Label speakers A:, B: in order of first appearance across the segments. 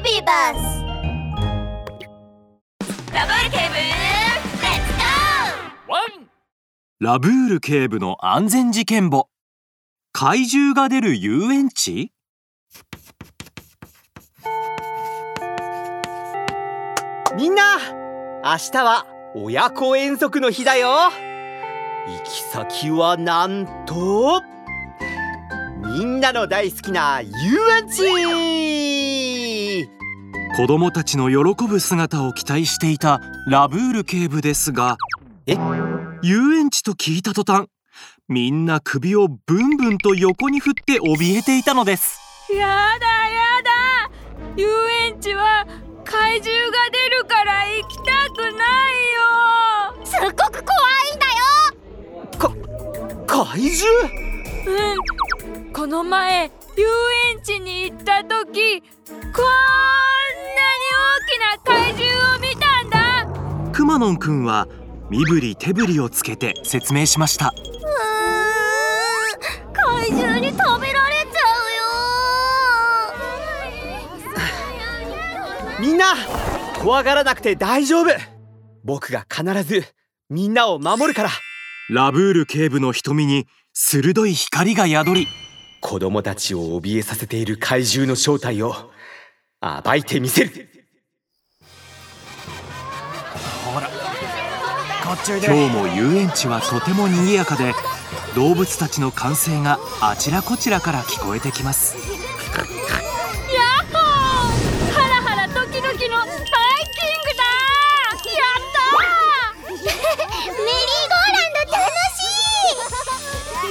A: ビバスラブール警部レッツゴー
B: ラブール警部の安全事件簿。怪獣が出る遊園地？
C: みんな明日は親子遠足の日だよ。行き先はなんとみんなの大好きな遊園地
B: 子供たちの喜ぶ姿を期待していたラブール警部ですが
C: え
B: 遊園地と聞いた途端みんな首をブンブンと横に振って怯えていたのです。
D: やだやだ。遊園地は怪獣が出るから行きたくないよ。
A: すっごく怖いんだよ。
C: か怪獣？
D: うん。この前遊園地に行った時こんな怪獣を見たんだ。
B: くまのんくんは身振り手振りをつけて説明しました。
A: うーん。怪獣に食べられちゃうよ。
C: みんな怖がらなくて大丈夫。僕が必ずみんなを守るから。
B: ラブール警部の瞳に鋭い光が宿り。
C: 子供たちを怯えさせている怪獣の正体を暴いてみせる
B: 今日も遊園地はとても賑やかで動物たちの歓声があちらこちらから聞こえてきます。
D: ヤッホー！ハラハラドキドキのハイキングだやった
A: メリーゴーランド楽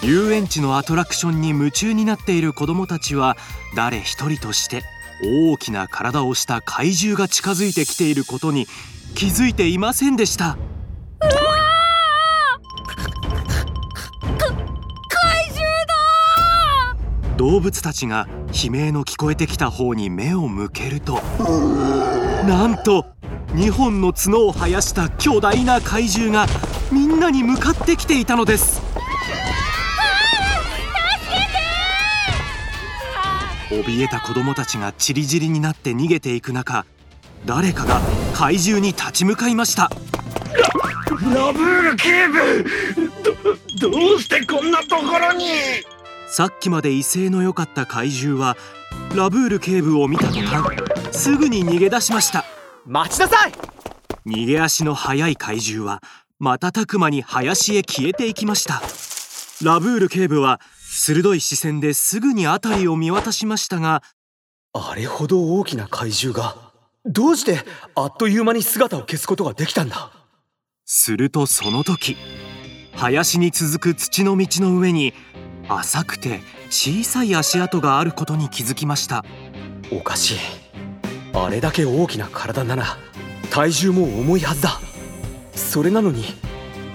A: しい！
B: 遊園地のアトラクションに夢中になっている子供たちは誰一人として大きな体をした怪獣が近づいてきていることに気づいていませんでした動物たちが悲鳴の聞こえてきた方に目を向けるとなんと2本の角を生やした巨大な怪獣がみんなに向かってきていたのです。怯えた子供たちがチリチリになって逃げていく中誰かが怪獣に立ち向かいました。
E: ラブール警部どどうしてこんなところに？
B: さっきまで威勢の良かった怪獣はラブール警部を見た途端すぐに逃げ出しました。
C: 待ちなさい！
B: 逃げ足の速い怪獣は瞬く間に林へ消えていきました。ラブール警部は鋭い視線ですぐに辺りを見渡しましたが
C: あれほど大きな怪獣がどうしてあっという間に姿を消すことができたんだ？
B: するとその時林に続く土の道の上に浅くて小さい足跡があることに気づきました。
C: おかしい。あれだけ大きな体なら体重も重いはずだ。それなのに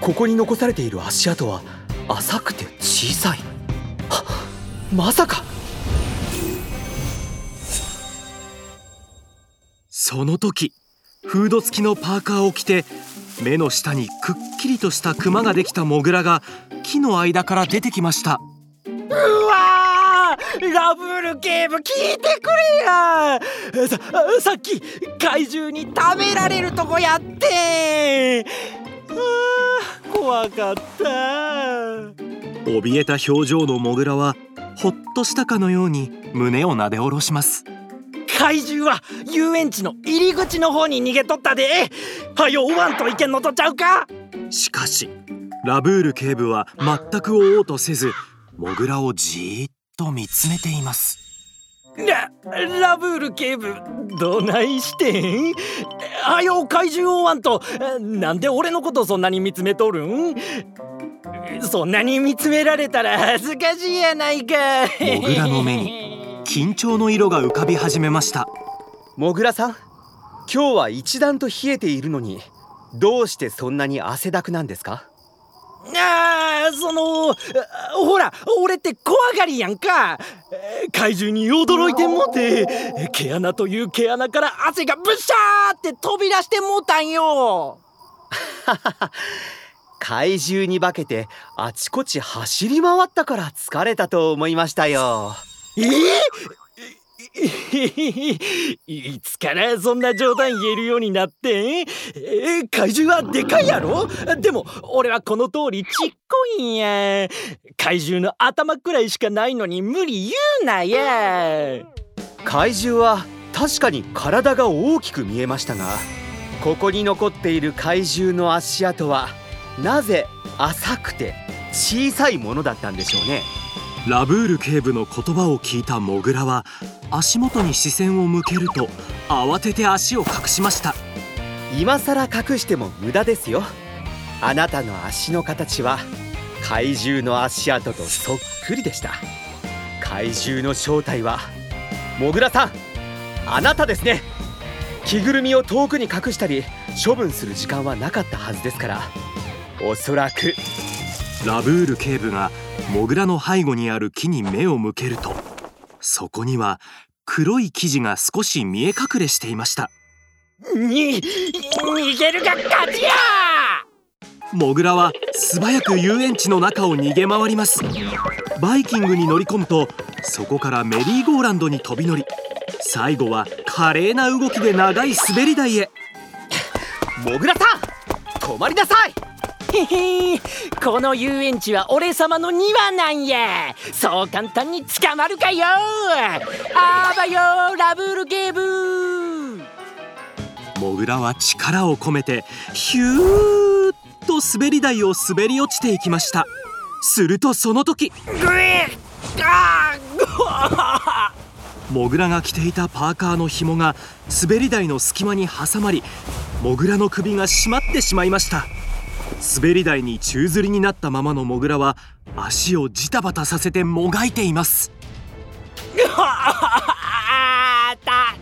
C: ここに残されている足跡は浅くて小さい。はまさか。
B: その時フード付きのパーカーを着て目の下にくっきりとしたクマができたモグラが木の間から出てきました
F: うわーラブール警部聞いてくれや。ささっき怪獣に食べられるとこやって。あー怖かった。
B: 怯えた表情のモグラはほっとしたかのように胸をなで下ろします。
F: 怪獣は遊園地の入り口の方に逃げとったで。はよ追わんといけんのとちゃうか？
B: しかしラブール警部は全く追おうとせずモグラをじーっと見つめています。
F: ララブール警部どないしてん？はよ怪獣追わんとなんで俺のことそんなに見つめとるん？そんなに見つめられたら恥ずかしいやないか
B: モグラの目に緊張の色が浮かび始めました。
C: モグラさん今日は一段と冷えているのにどうしてそんなに汗だくなんですか？
F: あーそのほら俺って怖がりやんか。怪獣に驚いてもうて毛穴という毛穴から汗がブシャーって飛び出してもうたんよ。
C: 怪獣に化けてあちこち走り回ったから疲れたと思いましたよ。
F: えいつからそんな冗談言えるようになってん？え怪獣はでかいやろ？でも俺はこの通りちっこいんや。怪獣の頭くらいしかないのに無理言うなや。
C: 怪獣は確かに体が大きく見えましたがここに残っている怪獣の足跡はなぜ浅くて小さいものだったんでしょうね？
B: ラブール警部の言葉を聞いたモグラは足元に視線を向けると慌てて足を隠しました。
C: 今さら隠しても無駄ですよ。あなたの足の形は怪獣の足跡とそっくりでした。怪獣の正体はモグラさん。あなたですね。着ぐるみを遠くに隠したり処分する時間はなかったはずですから。おそらく
B: ラブール警部がモグラの背後にある木に目を向けるとそこには黒い生地が少し見え隠れしていました。
F: に逃げるが勝ちや！
B: モグラは素早く遊園地の中を逃げ回ります。バイキングに乗り込むとそこからメリーゴーランドに飛び乗り最後は華麗な動きで長い滑り台へ。
C: モグラさん止まりなさい
F: へへこの遊園地は俺様の庭なんや。そう簡単に捕まるかよ。あばよラブールゲーブ
B: モグラは力を込めてヒューッと滑り台を滑り落ちていきました。するとその時モグラが着ていたパーカーの紐が滑り台の隙間に挟まりモグラの首が締まってしまいました滑り台に宙吊りになったままのモグラは足をジタバタさせてもがいています。
F: た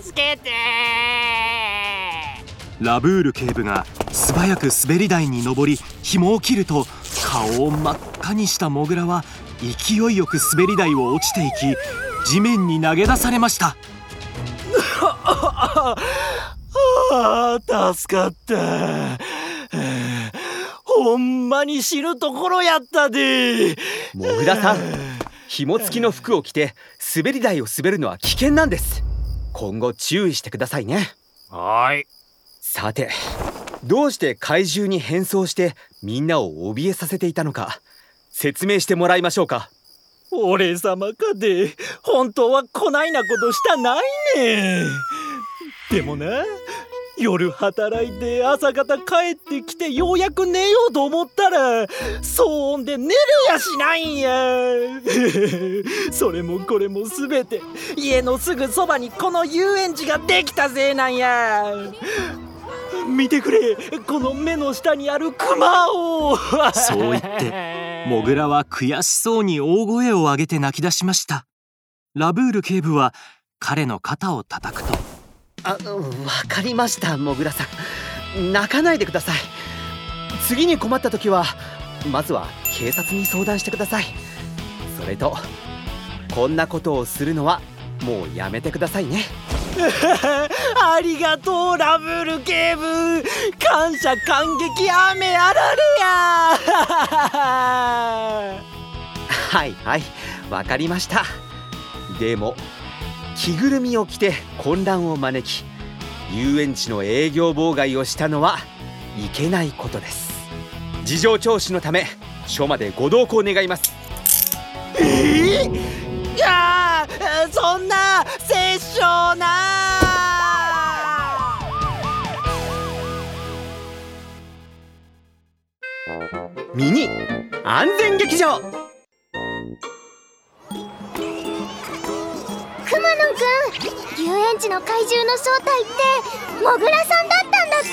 F: 助けて。
B: ラブール警部が素早く滑り台に登り紐を切ると顔を真っ赤にしたモグラは勢いよく滑り台を落ちていき地面に投げ出されました。
F: ああ助かったほんまに死ぬところやったで。
C: モグラさん紐付きの服を着て滑り台を滑るのは危険なんです。今後注意してくださいね。
F: はい。
C: さてどうして怪獣に変装してみんなを怯えさせていたのか説明してもらいましょうか。
F: 俺様かで。本当はこないなことしたないね。んでもな夜働いて朝方帰ってきてようやく寝ようと思ったら騒音で寝るやしないんや。それもこれも全て家のすぐそばにこの遊園地ができたせいなんや。見てくれこの目の下にあるクマを。
B: そう言って モグラは悔しそうに大声を上げて泣き出しました。ラブール警部は彼の肩を叩くと
C: あわかりましたモグラさん。泣かないでください。次に困った時はまずは警察に相談してください。それとこんなことをするのはもうやめてくださいね。
F: ありがとうラブール警部感謝感激雨あられや。
C: はいはいわかりました。でも着ぐるみを着て混乱を招き遊園地の営業妨害をしたのはいけないことです。事情聴取のため署までご同行願います。
F: えー、いやそんな殺生な
C: ミニ安全劇場
A: くん遊園地の怪獣の正体ってモグラさんだったんだって。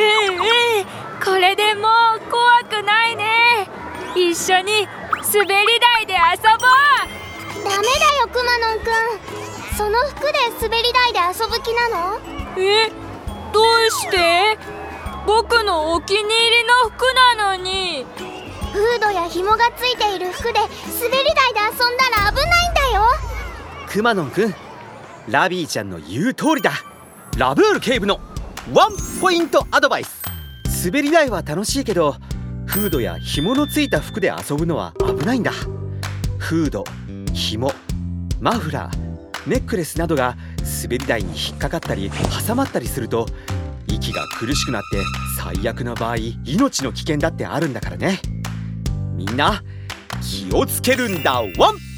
D: ええええこれでもう怖くないね。一緒に滑り台で遊ぼう。
A: ダメだよくまのんくん。その服で滑り台で遊ぶ気なの？
D: えどうして？僕のお気に入りの服なのに。
A: フードや紐がついている服で滑り台で遊んだら危ないんだよ。
C: くまのんくんラビーちゃんの言う通りだ。ラブール警部のワンポイントアドバイス。滑り台は楽しいけどフードや紐のついた服で遊ぶのは危ないんだ。フード紐マフラーネックレスなどが滑り台に引っかかったり挟まったりすると息が苦しくなって最悪な場合命の危険だってあるんだからね。みんな気をつけるんだ。ワン